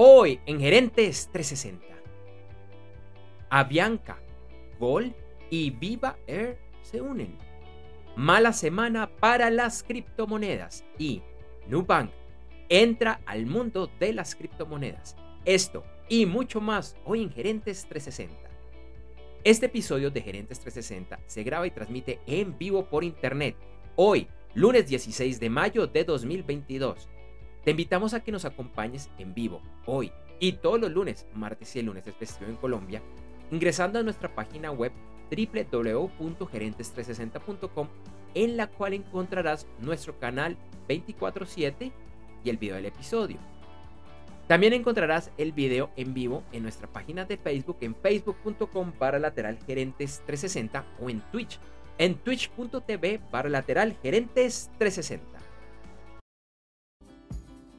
Hoy en Gerentes 360. Avianca, Gol y Viva Air se unen. Mala semana para las criptomonedas y Nubank entra al mundo de las criptomonedas. Esto y mucho más hoy en Gerentes 360. Este episodio de Gerentes 360 se graba y transmite en vivo por internet hoy, lunes 16 de mayo de 2022 te invitamos a que nos acompañes en vivo hoy y todos los lunes, martes y el lunes es festivo en Colombia, ingresando a nuestra página web www.gerentes360.com en la cual encontrarás nuestro canal 24/7 y el video del episodio. También encontrarás el video en vivo en nuestra página de Facebook en facebook.com para lateral gerentes 360 o en Twitch en twitch.tv para lateral gerentes 360.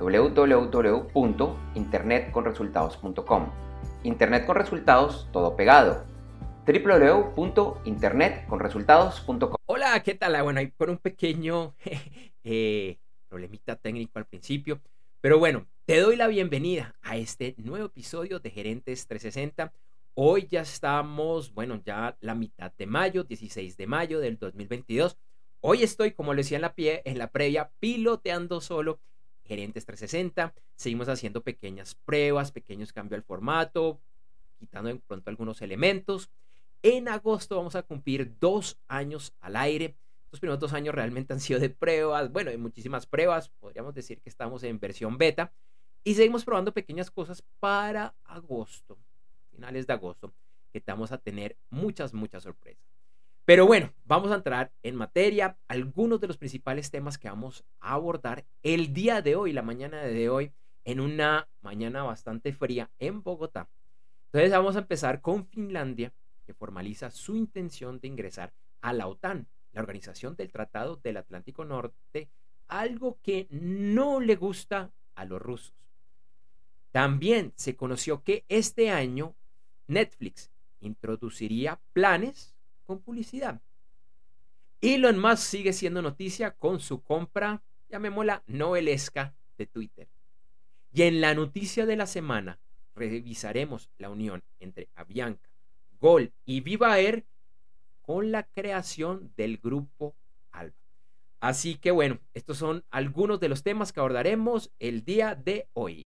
www.internetconresultados.com. Internet con resultados, todo pegado. www.internetconresultados.com. Hola, ¿qué tal? Ah, bueno, hay por un pequeño eh, problemita técnico al principio. Pero bueno, te doy la bienvenida a este nuevo episodio de Gerentes 360. Hoy ya estamos, bueno, ya la mitad de mayo, 16 de mayo del 2022. Hoy estoy, como le decía en la, pie, en la previa, piloteando solo Gerentes 360. Seguimos haciendo pequeñas pruebas, pequeños cambios al formato, quitando de pronto algunos elementos. En agosto vamos a cumplir dos años al aire. Los primeros dos años realmente han sido de pruebas, bueno, hay muchísimas pruebas. Podríamos decir que estamos en versión beta. Y seguimos probando pequeñas cosas para agosto, finales de agosto, que vamos a tener muchas, muchas sorpresas. Pero bueno, vamos a entrar en materia. Algunos de los principales temas que vamos a abordar el día de hoy, la mañana de hoy, en una mañana bastante fría en Bogotá. Entonces vamos a empezar con Finlandia, que formaliza su intención de ingresar a la OTAN, la Organización del Tratado del Atlántico Norte, algo que no le gusta a los rusos. También se conoció que este año Netflix introduciría planes con publicidad. Elon Musk sigue siendo noticia con su compra, llamémosla novelesca, de Twitter. Y en la noticia de la semana revisaremos la unión entre Avianca, Gol y Viva Air con la creación del grupo Alba. Así que bueno, estos son algunos de los temas que abordaremos el día de hoy.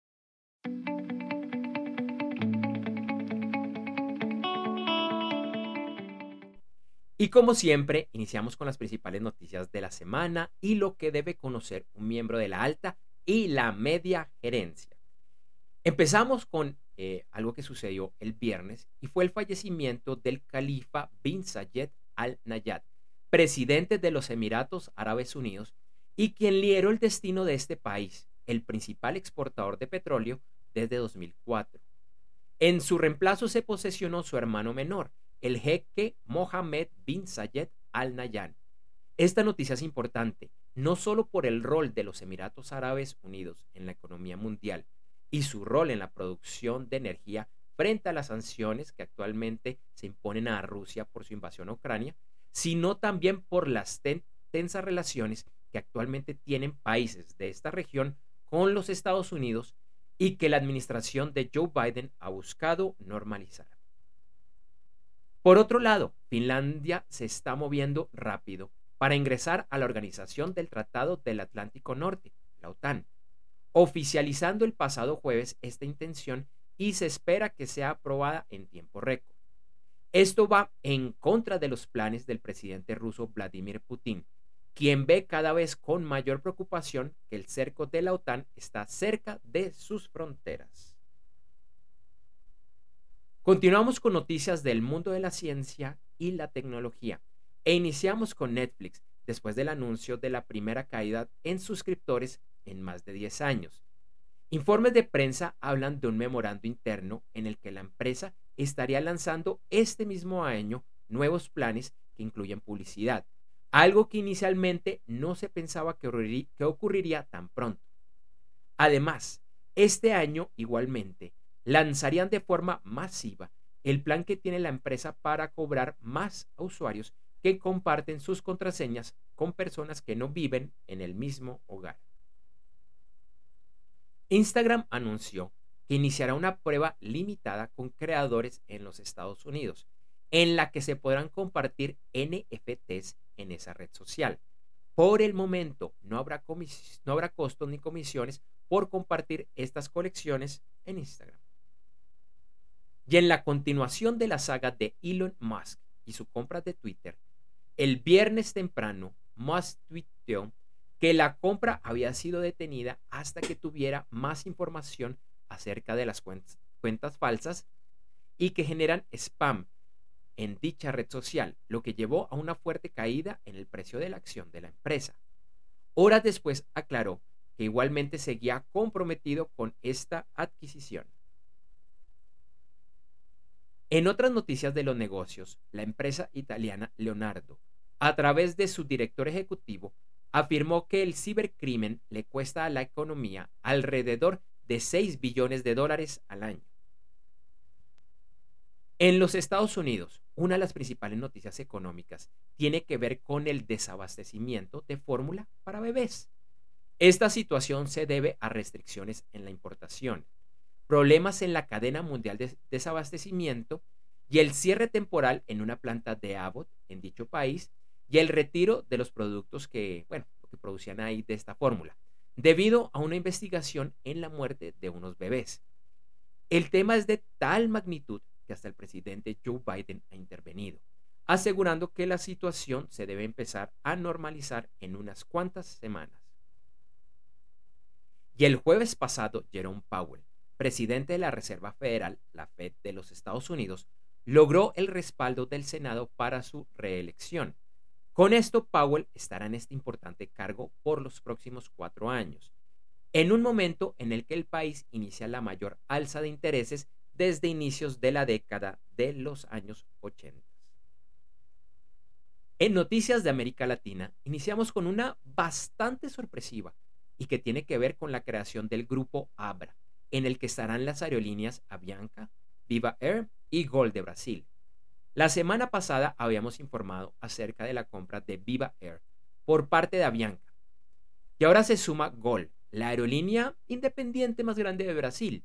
Y como siempre, iniciamos con las principales noticias de la semana y lo que debe conocer un miembro de la alta y la media gerencia. Empezamos con eh, algo que sucedió el viernes y fue el fallecimiento del califa bin Zayed al Nayat, presidente de los Emiratos Árabes Unidos y quien lideró el destino de este país, el principal exportador de petróleo desde 2004. En su reemplazo se posesionó su hermano menor, el jeque Mohammed bin Zayed Al Nahyan. Esta noticia es importante, no solo por el rol de los Emiratos Árabes Unidos en la economía mundial y su rol en la producción de energía frente a las sanciones que actualmente se imponen a Rusia por su invasión a Ucrania, sino también por las tensas relaciones que actualmente tienen países de esta región con los Estados Unidos y que la administración de Joe Biden ha buscado normalizar. Por otro lado, Finlandia se está moviendo rápido para ingresar a la Organización del Tratado del Atlántico Norte, la OTAN, oficializando el pasado jueves esta intención y se espera que sea aprobada en tiempo récord. Esto va en contra de los planes del presidente ruso Vladimir Putin, quien ve cada vez con mayor preocupación que el cerco de la OTAN está cerca de sus fronteras. Continuamos con noticias del mundo de la ciencia y la tecnología e iniciamos con Netflix después del anuncio de la primera caída en suscriptores en más de 10 años. Informes de prensa hablan de un memorando interno en el que la empresa estaría lanzando este mismo año nuevos planes que incluyen publicidad, algo que inicialmente no se pensaba que ocurriría, tan pronto. Además, este año igualmente lanzarían de forma masiva el plan que tiene la empresa para cobrar más a usuarios que comparten sus contraseñas con personas que no viven en el mismo hogar. Instagram anunció que iniciará una prueba limitada con creadores en los Estados Unidos, en la que se podrán compartir NFTs en esa red social. Por el momento no habrá, no habrá costos ni comisiones por compartir estas colecciones en Instagram. Y en la continuación de la saga de Elon Musk y su compra de Twitter, el viernes temprano, Musk tuiteó que la compra había sido detenida hasta que tuviera más información acerca de las cuentas, cuentas falsas y que generan spam en dicha red social, lo que llevó a una fuerte caída en el precio de la acción de la empresa. Horas después aclaró que igualmente seguía comprometido con esta adquisición. En otras noticias de los negocios, la empresa italiana Leonardo, a través de su director ejecutivo, afirmó que el cibercrimen le cuesta a la economía alrededor de 6 billones de dólares al año. En los Estados Unidos, una de las principales noticias económicas tiene que ver con el desabastecimiento de fórmula para bebés. Esta situación se debe a restricciones en la importación, problemas en la cadena mundial de desabastecimiento y el cierre temporal en una planta de Abbott en dicho país y el retiro de los productos que, bueno, que producían ahí de esta fórmula, debido a una investigación en la muerte de unos bebés. El tema es de tal magnitud que hasta el presidente Joe Biden ha intervenido, asegurando que la situación se debe empezar a normalizar en unas cuantas semanas. Y el jueves pasado, Jerome Powell, presidente de la Reserva Federal, la Fed de los Estados Unidos, logró el respaldo del Senado para su reelección con esto, Powell estará en este importante cargo por los próximos cuatro años, en un momento en el que el país inicia la mayor alza de intereses desde inicios de la década de los años 80. En Noticias de América Latina, iniciamos con una bastante sorpresiva y que tiene que ver con la creación del grupo Abra, en el que estarán las aerolíneas Avianca, Viva Air y Gol de Brasil. La semana pasada habíamos informado acerca de la compra de Viva Air por parte de Avianca. Y ahora se suma Gol, la aerolínea independiente más grande de Brasil.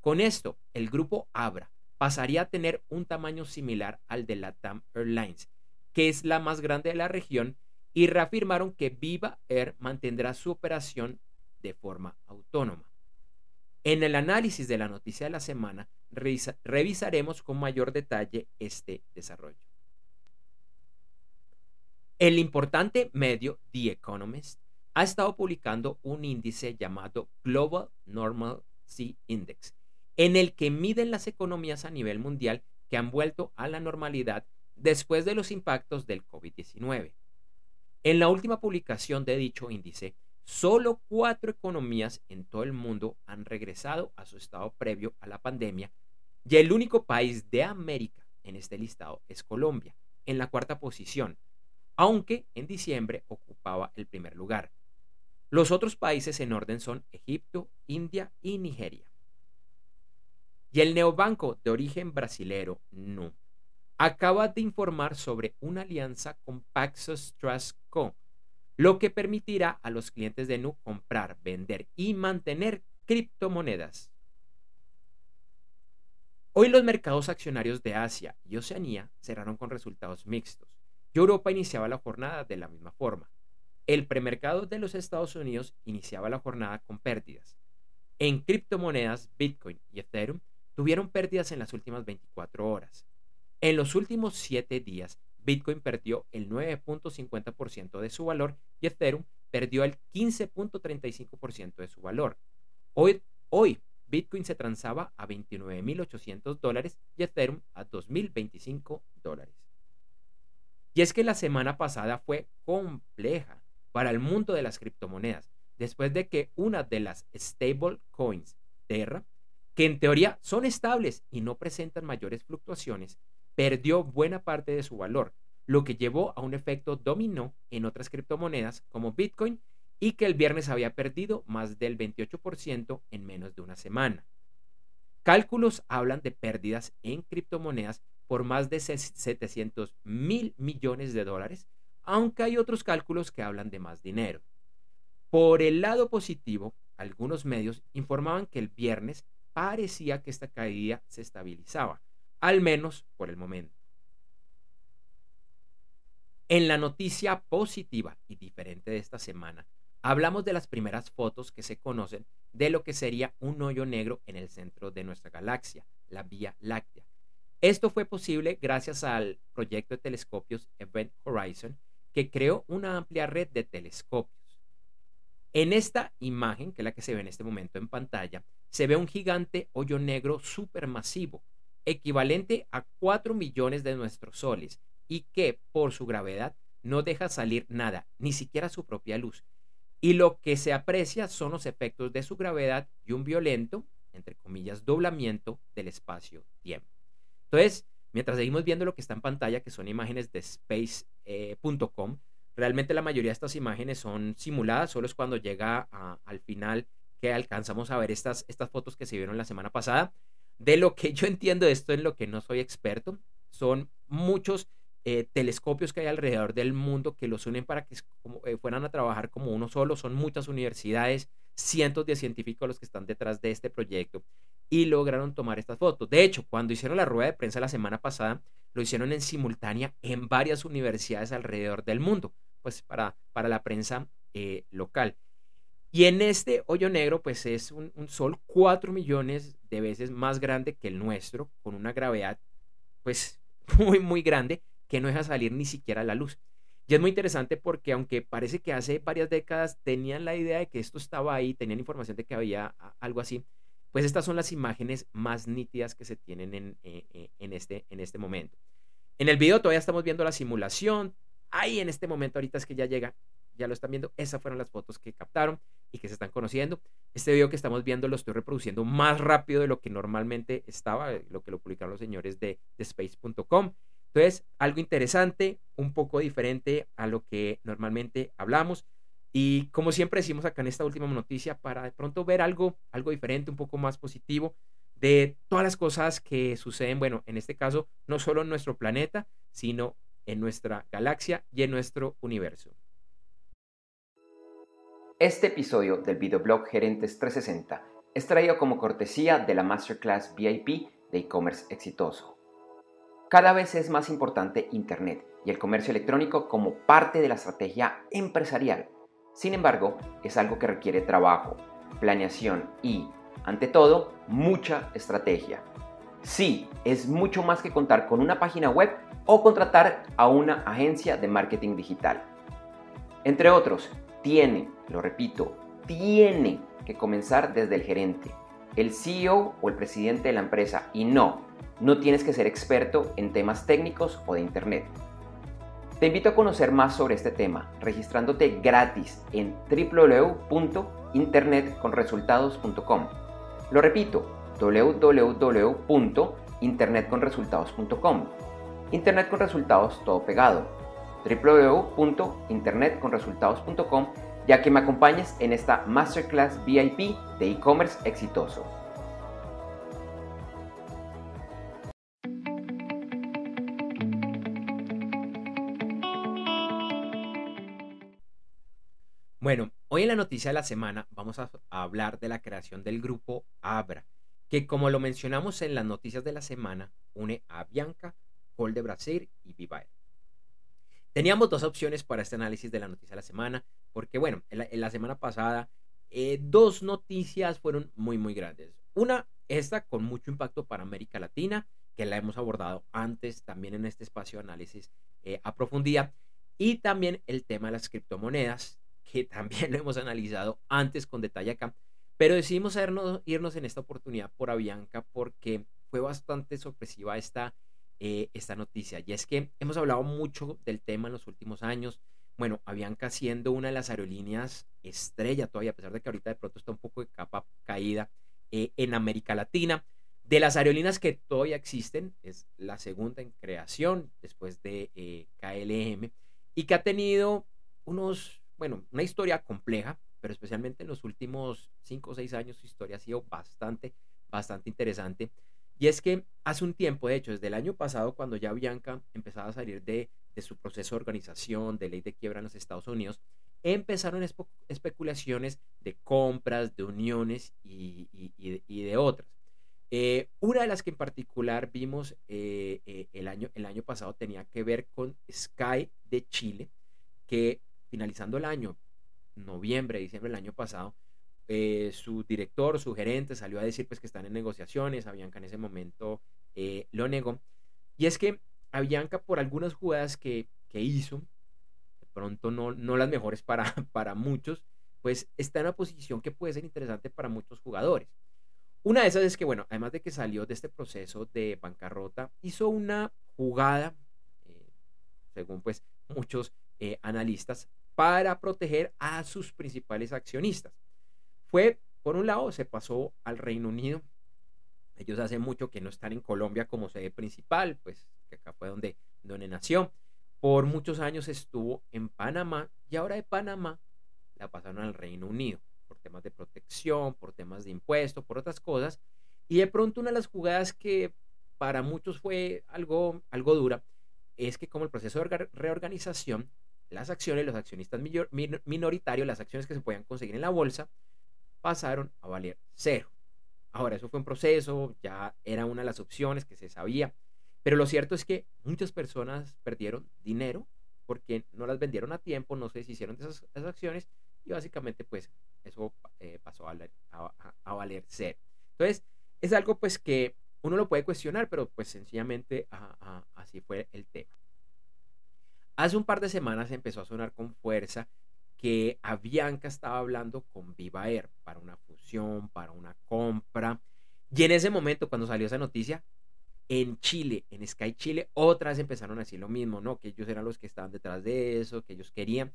Con esto, el grupo Abra pasaría a tener un tamaño similar al de la TAM Airlines, que es la más grande de la región, y reafirmaron que Viva Air mantendrá su operación de forma autónoma. En el análisis de la noticia de la semana, revisaremos con mayor detalle este desarrollo. El importante medio The Economist ha estado publicando un índice llamado Global Normal Sea Index, en el que miden las economías a nivel mundial que han vuelto a la normalidad después de los impactos del COVID-19. En la última publicación de dicho índice, solo cuatro economías en todo el mundo han regresado a su estado previo a la pandemia y el único país de América en este listado es Colombia, en la cuarta posición, aunque en diciembre ocupaba el primer lugar. Los otros países en orden son Egipto, India y Nigeria. Y el neobanco de origen brasilero, NU, acaba de informar sobre una alianza con Paxos Trust Co., lo que permitirá a los clientes de NU comprar, vender y mantener criptomonedas. Hoy los mercados accionarios de Asia y Oceanía cerraron con resultados mixtos y Europa iniciaba la jornada de la misma forma. El premercado de los Estados Unidos iniciaba la jornada con pérdidas. En criptomonedas, Bitcoin y Ethereum tuvieron pérdidas en las últimas 24 horas. En los últimos 7 días, Bitcoin perdió el 9.50% de su valor y Ethereum perdió el 15.35% de su valor. Hoy, hoy Bitcoin se transaba a 29.800 dólares y Ethereum a 2.025 dólares. Y es que la semana pasada fue compleja para el mundo de las criptomonedas, después de que una de las stable coins, Terra, que en teoría son estables y no presentan mayores fluctuaciones, perdió buena parte de su valor, lo que llevó a un efecto dominó en otras criptomonedas como Bitcoin y que el viernes había perdido más del 28% en menos de una semana. Cálculos hablan de pérdidas en criptomonedas por más de 700 mil millones de dólares, aunque hay otros cálculos que hablan de más dinero. Por el lado positivo, algunos medios informaban que el viernes parecía que esta caída se estabilizaba, al menos por el momento. En la noticia positiva y diferente de esta semana, hablamos de las primeras fotos que se conocen de lo que sería un hoyo negro en el centro de nuestra galaxia, la Vía Láctea. Esto fue posible gracias al proyecto de telescopios Event Horizon, que creó una amplia red de telescopios. En esta imagen, que es la que se ve en este momento en pantalla, se ve un gigante hoyo negro supermasivo, equivalente a 4 millones de nuestros soles, y que por su gravedad no deja salir nada, ni siquiera su propia luz. Y lo que se aprecia son los efectos de su gravedad y un violento, entre comillas, doblamiento del espacio-tiempo. Entonces, mientras seguimos viendo lo que está en pantalla, que son imágenes de space.com, realmente la mayoría de estas imágenes son simuladas, solo es cuando llega al final que alcanzamos a ver estas, estas fotos que se vieron la semana pasada. De lo que yo entiendo de esto, en lo que no soy experto, son muchos eh, telescopios que hay alrededor del mundo que los unen para que eh, fueran a trabajar como uno solo. Son muchas universidades, cientos de científicos los que están detrás de este proyecto y lograron tomar estas fotos. De hecho, cuando hicieron la rueda de prensa la semana pasada, lo hicieron en simultánea en varias universidades alrededor del mundo, pues para, para la prensa eh, local. Y en este hoyo negro, pues es un, sol cuatro millones de veces más grande que el nuestro, con una gravedad, pues muy, muy grande que no deja salir ni siquiera la luz. Y es muy interesante porque aunque parece que hace varias décadas tenían la idea de que esto estaba ahí, tenían información de que había algo así, pues estas son las imágenes más nítidas que se tienen en, eh, eh, en, este, en este momento. En el video todavía estamos viendo la simulación. Ahí en este momento ahorita es que ya llega, ya lo están viendo. Esas fueron las fotos que captaron y que se están conociendo. Este video que estamos viendo lo estoy reproduciendo más rápido de lo que normalmente estaba, lo que lo publicaron los señores de, de space.com. Entonces, algo interesante, un poco diferente a lo que normalmente hablamos. Y como siempre decimos acá en esta última noticia, para de pronto ver algo, algo diferente, un poco más positivo de todas las cosas que suceden, bueno, en este caso, no solo en nuestro planeta, sino en nuestra galaxia y en nuestro universo. Este episodio del videoblog Gerentes 360 es traído como cortesía de la Masterclass VIP de e-commerce exitoso. Cada vez es más importante Internet y el comercio electrónico como parte de la estrategia empresarial. Sin embargo, es algo que requiere trabajo, planeación y, ante todo, mucha estrategia. Sí, es mucho más que contar con una página web o contratar a una agencia de marketing digital. Entre otros, tiene, lo repito, tiene que comenzar desde el gerente, el CEO o el presidente de la empresa y no no tienes que ser experto en temas técnicos o de Internet. Te invito a conocer más sobre este tema registrándote gratis en www.internetconresultados.com. Lo repito, www.internetconresultados.com. Internet con resultados todo pegado. www.internetconresultados.com ya que me acompañes en esta Masterclass VIP de e-commerce exitoso. Bueno, hoy en la noticia de la semana vamos a, hablar de la creación del grupo Abra, que como lo mencionamos en las noticias de la semana, une a Bianca, Col de Brasil y Vivae. Teníamos dos opciones para este análisis de la noticia de la semana, porque bueno, en la, semana pasada eh, dos noticias fueron muy, muy grandes. Una, esta con mucho impacto para América Latina, que la hemos abordado antes también en este espacio de análisis eh, a profundidad, y también el tema de las criptomonedas, que también lo hemos analizado antes con detalle acá, pero decidimos irnos, en esta oportunidad por Avianca porque fue bastante sorpresiva esta, eh, esta noticia. Y es que hemos hablado mucho del tema en los últimos años, bueno, Avianca siendo una de las aerolíneas estrella todavía, a pesar de que ahorita de pronto está un poco de capa caída eh, en América Latina. De las aerolíneas que todavía existen, es la segunda en creación después de eh, KLM y que ha tenido unos, bueno, una historia compleja, pero especialmente en los últimos cinco o seis años su historia ha sido bastante, bastante interesante. Y es que hace un tiempo, de hecho, desde el año pasado, cuando ya Bianca empezaba a salir de, su proceso de organización, de ley de quiebra en los Estados Unidos, empezaron especulaciones de compras, de uniones y, de otras. Eh, una de las que en particular vimos eh, eh, el, año, el año pasado tenía que ver con Sky de Chile, que finalizando el año, noviembre, diciembre del año pasado, eh, su director, su gerente salió a decir pues que están en negociaciones, Avianca en ese momento eh, lo negó. Y es que Avianca por algunas jugadas que, hizo, de pronto no, no las mejores para, para muchos, pues está en una posición que puede ser interesante para muchos jugadores. Una de esas es que, bueno, además de que salió de este proceso de bancarrota, hizo una jugada, eh, según pues muchos analistas, para proteger a sus principales accionistas. Fue, por un lado, se pasó al Reino Unido. Ellos hace mucho que no están en Colombia como sede principal, pues que acá fue donde, donde nació. Por muchos años estuvo en Panamá y ahora de Panamá la pasaron al Reino Unido por temas de protección, por temas de impuestos, por otras cosas. Y de pronto una de las jugadas que para muchos fue algo, algo dura es que como el proceso de reorganización las acciones, los accionistas minoritarios, las acciones que se podían conseguir en la bolsa, pasaron a valer cero. Ahora, eso fue un proceso, ya era una de las opciones que se sabía, pero lo cierto es que muchas personas perdieron dinero porque no las vendieron a tiempo, no se deshicieron de esas, acciones y básicamente pues eso eh, pasó a valer, cero. Entonces, es algo pues que uno lo puede cuestionar, pero pues sencillamente así fue el tema. Hace un par de semanas empezó a sonar con fuerza que Avianca estaba hablando con Viva Air para una fusión, para una compra. Y en ese momento, cuando salió esa noticia, en Chile, en Sky Chile, otras empezaron a decir lo mismo, ¿no? Que ellos eran los que estaban detrás de eso, que ellos querían.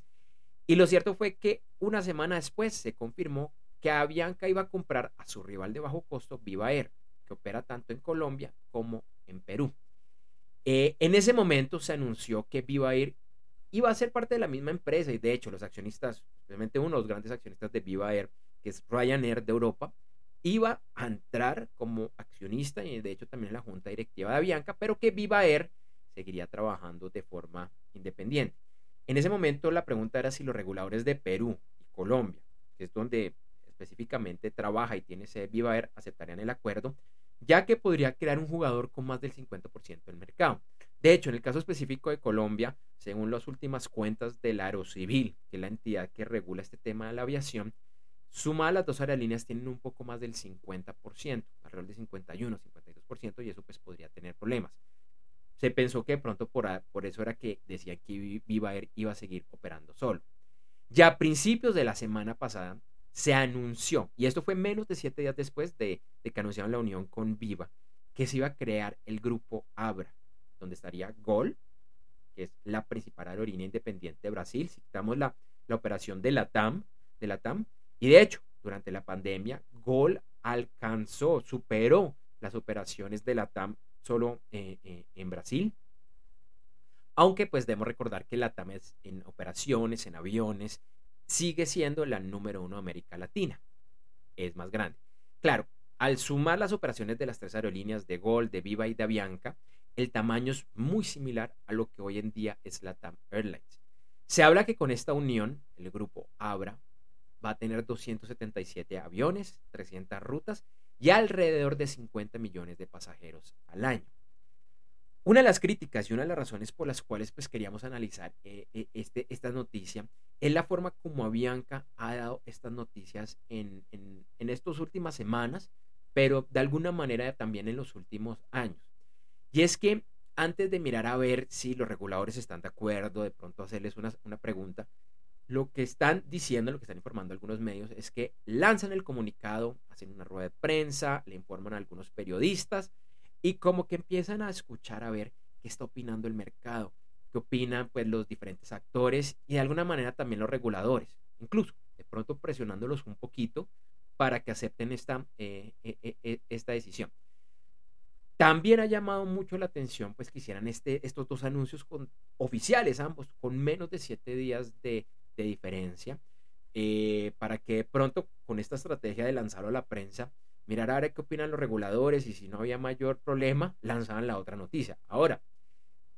Y lo cierto fue que una semana después se confirmó que Avianca iba a comprar a su rival de bajo costo, Viva Air, que opera tanto en Colombia como en Perú. Eh, en ese momento se anunció que Viva Air iba a ser parte de la misma empresa y de hecho los accionistas, especialmente uno de los grandes accionistas de Viva Air, que es Ryanair de Europa, iba a entrar como accionista y de hecho también en la junta directiva de Avianca, pero que Viva Air seguiría trabajando de forma independiente. En ese momento la pregunta era si los reguladores de Perú y Colombia, que es donde específicamente trabaja y tiene ese Viva Air, aceptarían el acuerdo, ya que podría crear un jugador con más del 50% del mercado. De hecho, en el caso específico de Colombia, según las últimas cuentas del Aerocivil, que es la entidad que regula este tema de la aviación, sumadas las dos aerolíneas tienen un poco más del 50%, alrededor de 51, 52%, y eso pues podría tener problemas. Se pensó que de pronto por, eso era que decía que Viva Air iba a seguir operando solo. Ya a principios de la semana pasada se anunció, y esto fue menos de siete días después de, que anunciaron la unión con Viva, que se iba a crear el grupo Abra, donde estaría Gol, que es la principal aerolínea independiente de Brasil, citamos la, la operación de la TAM, de la TAM, y de hecho, durante la pandemia, Gol alcanzó, superó las operaciones de la TAM solo eh, eh, en Brasil. Aunque pues debemos recordar que la TAM es en operaciones, en aviones, sigue siendo la número uno de América Latina. Es más grande. Claro, al sumar las operaciones de las tres aerolíneas de Gol, de Viva y de Avianca, el tamaño es muy similar a lo que hoy en día es la TAM Airlines. Se habla que con esta unión, el grupo Abra va a tener 277 aviones, 300 rutas y alrededor de 50 millones de pasajeros al año. Una de las críticas y una de las razones por las cuales pues, queríamos analizar eh, eh, este, esta noticia es la forma como Avianca ha dado estas noticias en, en, estas últimas semanas, pero de alguna manera también en los últimos años. Y es que antes de mirar a ver si los reguladores están de acuerdo, de pronto hacerles una, una pregunta, lo que están diciendo, lo que están informando algunos medios es que lanzan el comunicado, hacen una rueda de prensa, le informan a algunos periodistas y como que empiezan a escuchar a ver qué está opinando el mercado, qué opinan pues los diferentes actores y de alguna manera también los reguladores, incluso de pronto presionándolos un poquito para que acepten esta, eh, eh, eh, esta decisión. También ha llamado mucho la atención pues que hicieran este, estos dos anuncios con, oficiales ambos, con menos de siete días de, diferencia, para que pronto con esta estrategia de lanzarlo a la prensa, mirar a ver qué opinan los reguladores y si no había mayor problema, lanzaban la otra noticia. Ahora,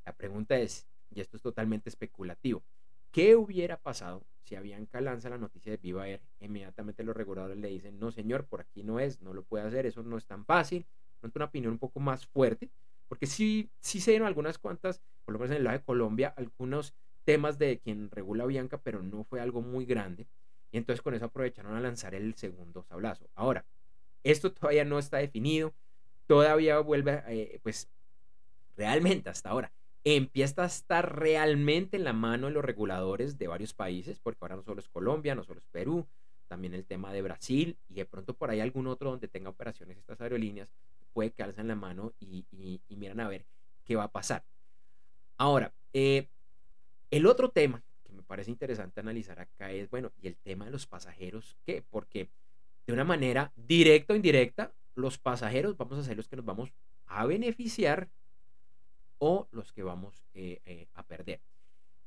la pregunta es, y esto es totalmente especulativo, ¿qué hubiera pasado si Avianca lanza la noticia de Viva Air? Inmediatamente los reguladores le dicen, no señor, por aquí no es, no lo puede hacer, eso no es tan fácil. Pronto una opinión un poco más fuerte, porque sí, sí se dieron algunas cuantas, por lo menos en el lado de Colombia, algunos temas de quien regula Avianca, pero no fue algo muy grande. Y entonces con eso aprovecharon a lanzar el segundo sablazo. Ahora, esto todavía no está definido, todavía vuelve, eh, pues realmente hasta ahora, empieza a estar realmente en la mano de los reguladores de varios países, porque ahora no solo es Colombia, no solo es Perú, también el tema de Brasil y de pronto por ahí algún otro donde tenga operaciones estas aerolíneas, puede quedarse en la mano y, miran a ver qué va a pasar. Ahora, eh, el otro tema que me parece interesante analizar acá es, bueno, y el tema de los pasajeros, ¿qué? Porque de una manera directa o indirecta, los pasajeros vamos a ser los que nos vamos a beneficiar o los que vamos eh, eh, a perder.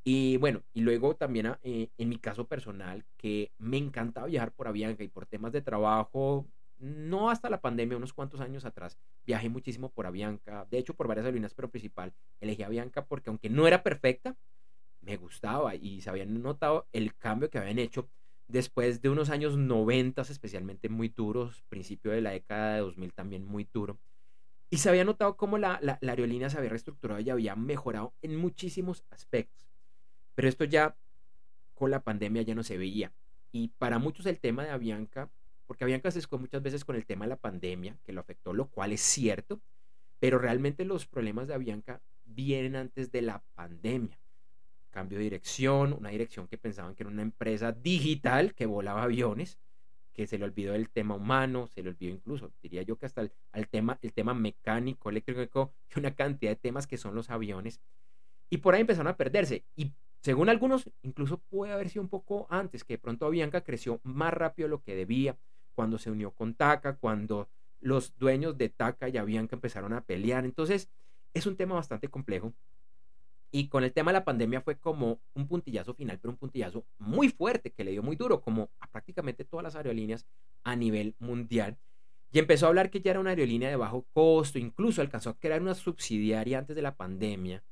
Y bueno, y luego también ah, eh, en mi caso personal, que me encantaba viajar por Avianca y por temas de trabajo, no hasta la pandemia, unos cuantos años atrás, viajé muchísimo por Avianca, de hecho por varias aerolíneas, pero principal, elegí Avianca porque aunque no era perfecta, me gustaba y se habían notado el cambio que habían hecho después de unos años 90, especialmente muy duros, principio de la década de 2000 también muy duro. Y se había notado cómo la, la, aerolínea se había reestructurado y había mejorado en muchísimos aspectos. Pero esto ya con la pandemia ya no se veía. Y para muchos el tema de Avianca, porque Avianca se escuchó muchas veces con el tema de la pandemia, que lo afectó, lo cual es cierto, pero realmente los problemas de Avianca vienen antes de la pandemia cambio de dirección, una dirección que pensaban que era una empresa digital que volaba aviones, que se le olvidó el tema humano, se le olvidó incluso, diría yo que hasta el, tema, el tema mecánico, eléctrico y una cantidad de temas que son los aviones. Y por ahí empezaron a perderse. Y según algunos, incluso puede haber sido un poco antes, que de pronto Avianca creció más rápido de lo que debía, cuando se unió con TACA, cuando los dueños de TACA y Avianca empezaron a pelear. Entonces, es un tema bastante complejo y con el tema de la pandemia fue como un puntillazo final, pero un puntillazo muy fuerte, que le dio muy duro, como a prácticamente todas las aerolíneas a nivel mundial. Y empezó a hablar que ya era una aerolínea de bajo costo, incluso alcanzó a crear una subsidiaria antes de la pandemia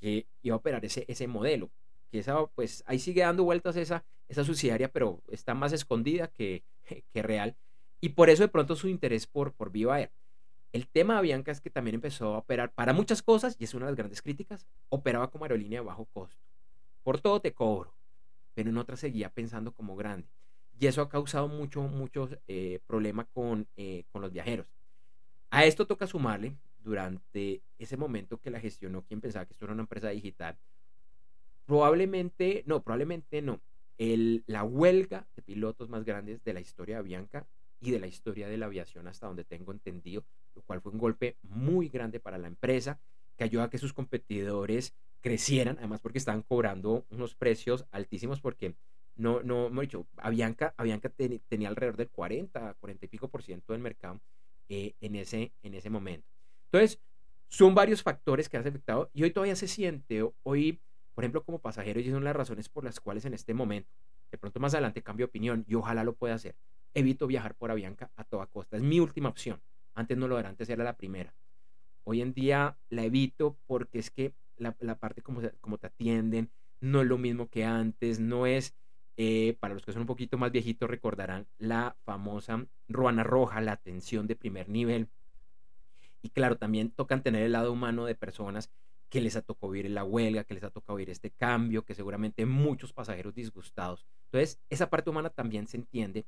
que iba a operar ese, ese modelo. Que esa, pues ahí sigue dando vueltas esa, esa subsidiaria, pero está más escondida que, que real. Y por eso de pronto su interés por, por Viva Air. El tema de Avianca es que también empezó a operar para muchas cosas, y es una de las grandes críticas, operaba como aerolínea de bajo costo. Por todo te cobro, pero en otras seguía pensando como grande. Y eso ha causado mucho, mucho eh, problema con, eh, con los viajeros. A esto toca sumarle, durante ese momento que la gestionó quien pensaba que esto era una empresa digital, probablemente, no, probablemente no, la huelga de pilotos más grandes de la historia de Avianca y de la historia de la aviación hasta donde tengo entendido, lo cual fue un golpe muy grande para la empresa, que ayudó a que sus competidores crecieran, además porque estaban cobrando unos precios altísimos porque no, no, hemos dicho, Avianca, Avianca tenía alrededor del 40, 40 y pico por ciento del mercado eh, en, ese, en ese momento. Entonces, son varios factores que han afectado y hoy todavía se siente, hoy, por ejemplo, como pasajero, y son las razones por las cuales en este momento, de pronto más adelante cambio opinión y ojalá lo pueda hacer, evito viajar por Avianca a toda costa. Es mi última opción. Antes no lo era, antes era la primera. Hoy en día la evito porque es que la, parte como, como te atienden no es lo mismo que antes, no es, eh, para los que son un poquito más viejitos recordarán la famosa ruana roja, la atención de primer nivel. Y claro, también tocan tener el lado humano de personas que les ha tocado vivir la huelga, que les ha tocado vivir este cambio, que seguramente muchos pasajeros disgustados. Entonces, esa parte humana también se entiende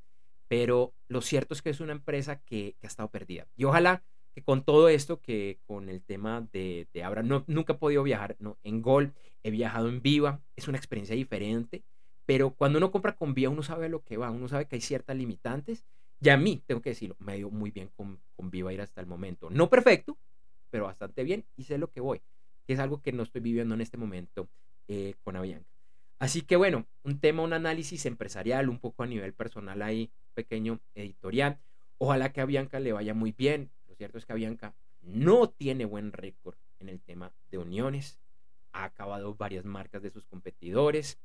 pero lo cierto es que es una empresa que, ha estado perdida. Y ojalá que con todo esto, que con el tema de, de Abra, no, nunca he podido viajar ¿no? en Gol, he viajado en Viva, es una experiencia diferente, pero cuando uno compra con Viva, uno sabe lo que va, uno sabe que hay ciertas limitantes, y a mí, tengo que decirlo, me ido muy bien con, con Viva ir hasta el momento. No perfecto, pero bastante bien, y sé lo que voy que es algo que no estoy viviendo en este momento eh, con Avianca. Así que bueno, un tema, un análisis empresarial, un poco a nivel personal ahí, pequeño editorial. Ojalá que a Avianca le vaya muy bien. Lo cierto es que Avianca no tiene buen récord en el tema de uniones. Ha acabado varias marcas de sus competidores.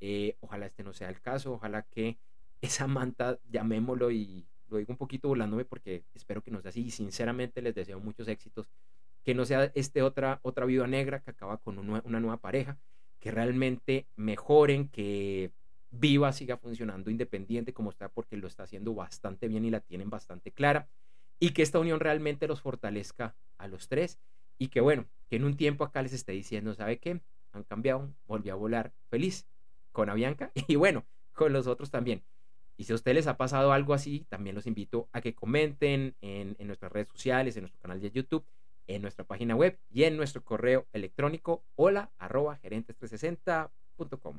Eh, ojalá este no sea el caso. Ojalá que esa manta, llamémoslo y lo digo un poquito volándome porque espero que no sea así. Y sinceramente les deseo muchos éxitos. Que no sea este otra, otra viuda negra que acaba con una nueva pareja que realmente mejoren, que Viva siga funcionando independiente como está, porque lo está haciendo bastante bien y la tienen bastante clara, y que esta unión realmente los fortalezca a los tres, y que bueno, que en un tiempo acá les esté diciendo, ¿sabe qué? Han cambiado, volví a volar feliz con Avianca y bueno, con los otros también. Y si a ustedes les ha pasado algo así, también los invito a que comenten en, nuestras redes sociales, en nuestro canal de YouTube en nuestra página web y en nuestro correo electrónico hola arroba gerentes360.com.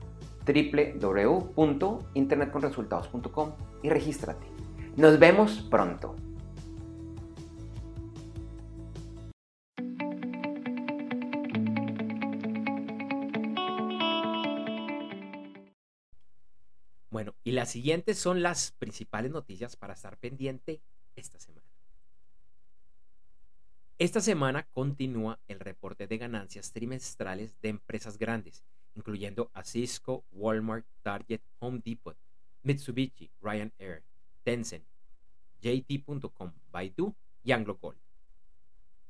www.internetconresultados.com y regístrate. Nos vemos pronto. Bueno, y las siguientes son las principales noticias para estar pendiente esta semana. Esta semana continúa el reporte de ganancias trimestrales de empresas grandes, incluyendo a Cisco, Walmart, Target, Home Depot, Mitsubishi, Ryanair, Tencent, JT.com, Baidu y AngloGold.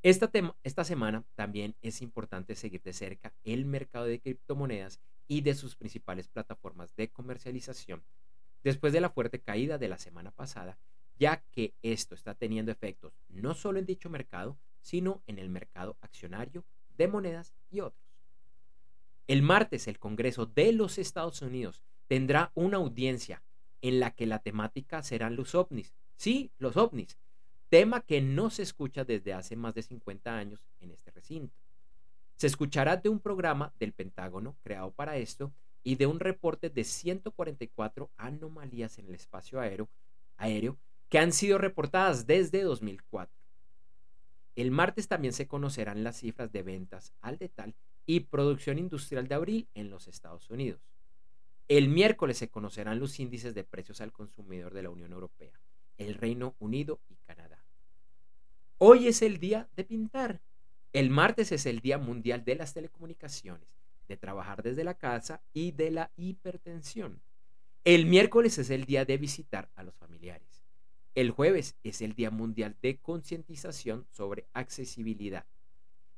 Esta, esta semana también es importante seguir de cerca el mercado de criptomonedas y de sus principales plataformas de comercialización después de la fuerte caída de la semana pasada, ya que esto está teniendo efectos no solo en dicho mercado, sino en el mercado accionario de monedas y otros. El martes el Congreso de los Estados Unidos tendrá una audiencia en la que la temática serán los ovnis. Sí, los ovnis, tema que no se escucha desde hace más de 50 años en este recinto. Se escuchará de un programa del Pentágono creado para esto y de un reporte de 144 anomalías en el espacio aéreo, que han sido reportadas desde 2004. El martes también se conocerán las cifras de ventas al detal y producción industrial de abril en los Estados Unidos. El miércoles se conocerán los índices de precios al consumidor de la Unión Europea, el Reino Unido y Canadá. Hoy es el día de pintar. El martes es el Día Mundial de las Telecomunicaciones, de trabajar desde la casa y de la hipertensión. El miércoles es el día de visitar a los familiares. El jueves es el Día Mundial de Concientización sobre Accesibilidad.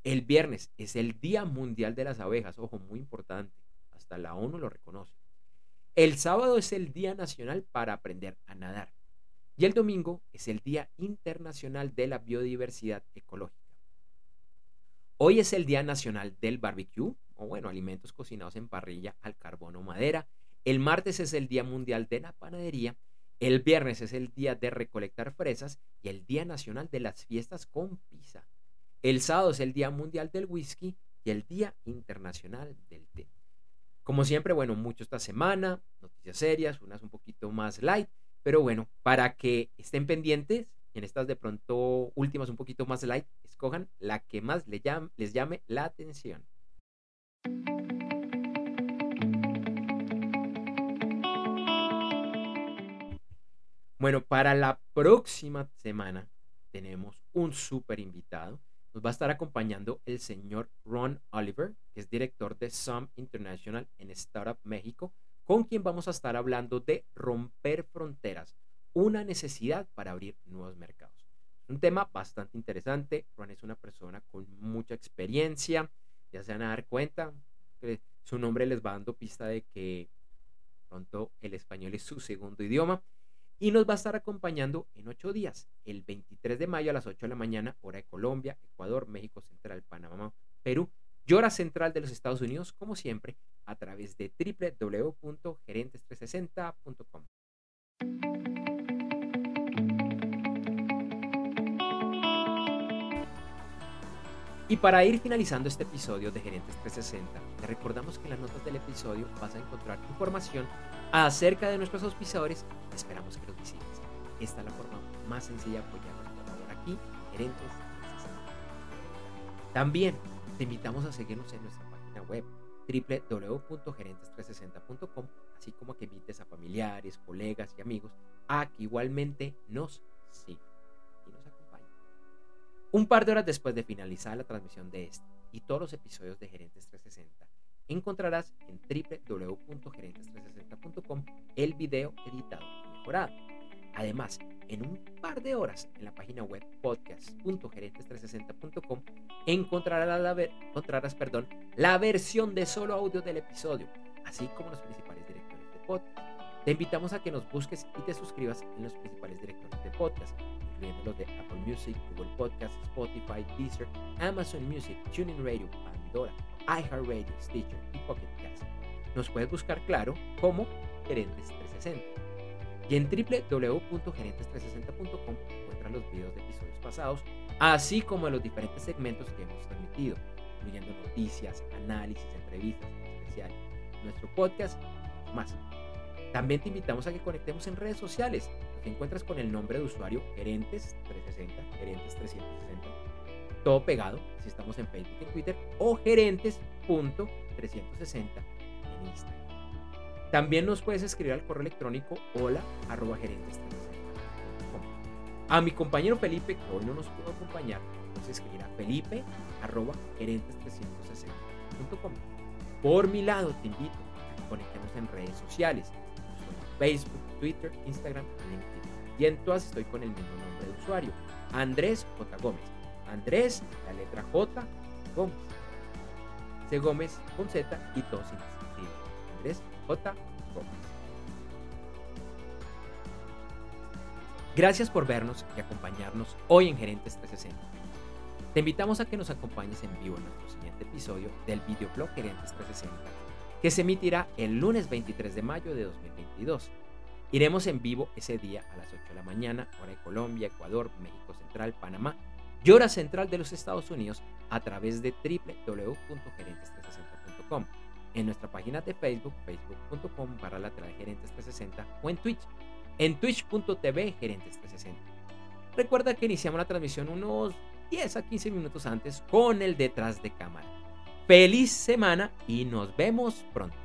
El viernes es el Día Mundial de las Abejas, ojo, muy importante, hasta la ONU lo reconoce. El sábado es el Día Nacional para Aprender a Nadar. Y el domingo es el Día Internacional de la Biodiversidad Ecológica. Hoy es el Día Nacional del Barbecue, o bueno, alimentos cocinados en parrilla al carbón o madera. El martes es el Día Mundial de la Panadería el viernes es el día de recolectar fresas y el Día Nacional de las Fiestas con Pizza. El sábado es el Día Mundial del Whisky y el Día Internacional del Té. Como siempre, bueno, mucho esta semana, noticias serias, unas un poquito más light, pero bueno, para que estén pendientes en estas de pronto últimas un poquito más light, escojan la que más les llame, les llame la atención. Bueno, para la próxima semana tenemos un súper invitado nos va a estar acompañando el señor Ron Oliver, que es director de SUM International en Startup México, con quien vamos a estar hablando de romper fronteras, una necesidad para abrir nuevos mercados. Un tema bastante interesante. Ron es una persona con mucha experiencia. Ya se van a dar cuenta. Su nombre les va dando pista de que pronto el español es su segundo idioma. Y nos va a estar acompañando en ocho días, el 23 de mayo a las 8 de la mañana, hora de Colombia, Ecuador, México Central, Panamá, Perú y hora central de los Estados Unidos, como siempre, a través de www.gerentes360.com. Y para ir finalizando este episodio de Gerentes 360, te recordamos que en las notas del episodio vas a encontrar información acerca de nuestros auspiciadores. Esperamos que los visites. Esta es la forma más sencilla de apoyarnos por aquí, Gerentes 360. También te invitamos a seguirnos en nuestra página web www.gerentes360.com, así como que invites a familiares, colegas y amigos a que igualmente nos sigan. Un par de horas después de finalizar la transmisión de este y todos los episodios de Gerentes 360, encontrarás en www.gerentes360.com el video editado y mejorado. Además, en un par de horas en la página web podcast.gerentes360.com encontrarás, la, versión de solo audio del episodio, así como los principales directores de podcast. Te invitamos a que nos busques y te suscribas en los principales directores de podcast los de Apple Music, Google Podcast, Spotify, Deezer, Amazon Music, Tuning Radio, Pandora, iHeartRadio, Stitcher y Pocket Cast. Nos puedes buscar, claro, como Gerentes 360. Y en www.gerentes360.com encuentras los videos de episodios pasados, así como los diferentes segmentos que hemos transmitido, incluyendo noticias, análisis, entrevistas especiales, nuestro podcast más. También te invitamos a que conectemos en redes sociales te encuentras con el nombre de usuario Gerentes 360, Gerentes 360, todo pegado, si estamos en Facebook y Twitter, o gerentes.360 en Instagram. También nos puedes escribir al correo electrónico hola arroba gerentes A mi compañero Felipe, que hoy no nos pudo acompañar, nos escribirá felipe arroba gerentes 360.com. Por mi lado, te invito a que conectemos en redes sociales Facebook, Twitter, Instagram y LinkedIn. Y en todas estoy con el mismo nombre de usuario, Andrés J. Gómez. Andrés, la letra J, Gómez. C. Gómez con Z y todo sin. Andrés J. Gómez. Gracias por vernos y acompañarnos hoy en Gerentes 360. Te invitamos a que nos acompañes en vivo en nuestro siguiente episodio del videoblog Gerentes 360 que se emitirá el lunes 23 de mayo de 2022. Iremos en vivo ese día a las 8 de la mañana, hora de Colombia, Ecuador, México Central, Panamá y hora central de los Estados Unidos a través de www.gerentes360.com, en nuestra página de Facebook, facebook.com para la gerentes 360 o en Twitch, en twitch.tv gerentes 360. Recuerda que iniciamos la transmisión unos 10 a 15 minutos antes con el detrás de cámara. Feliz semana y nos vemos pronto.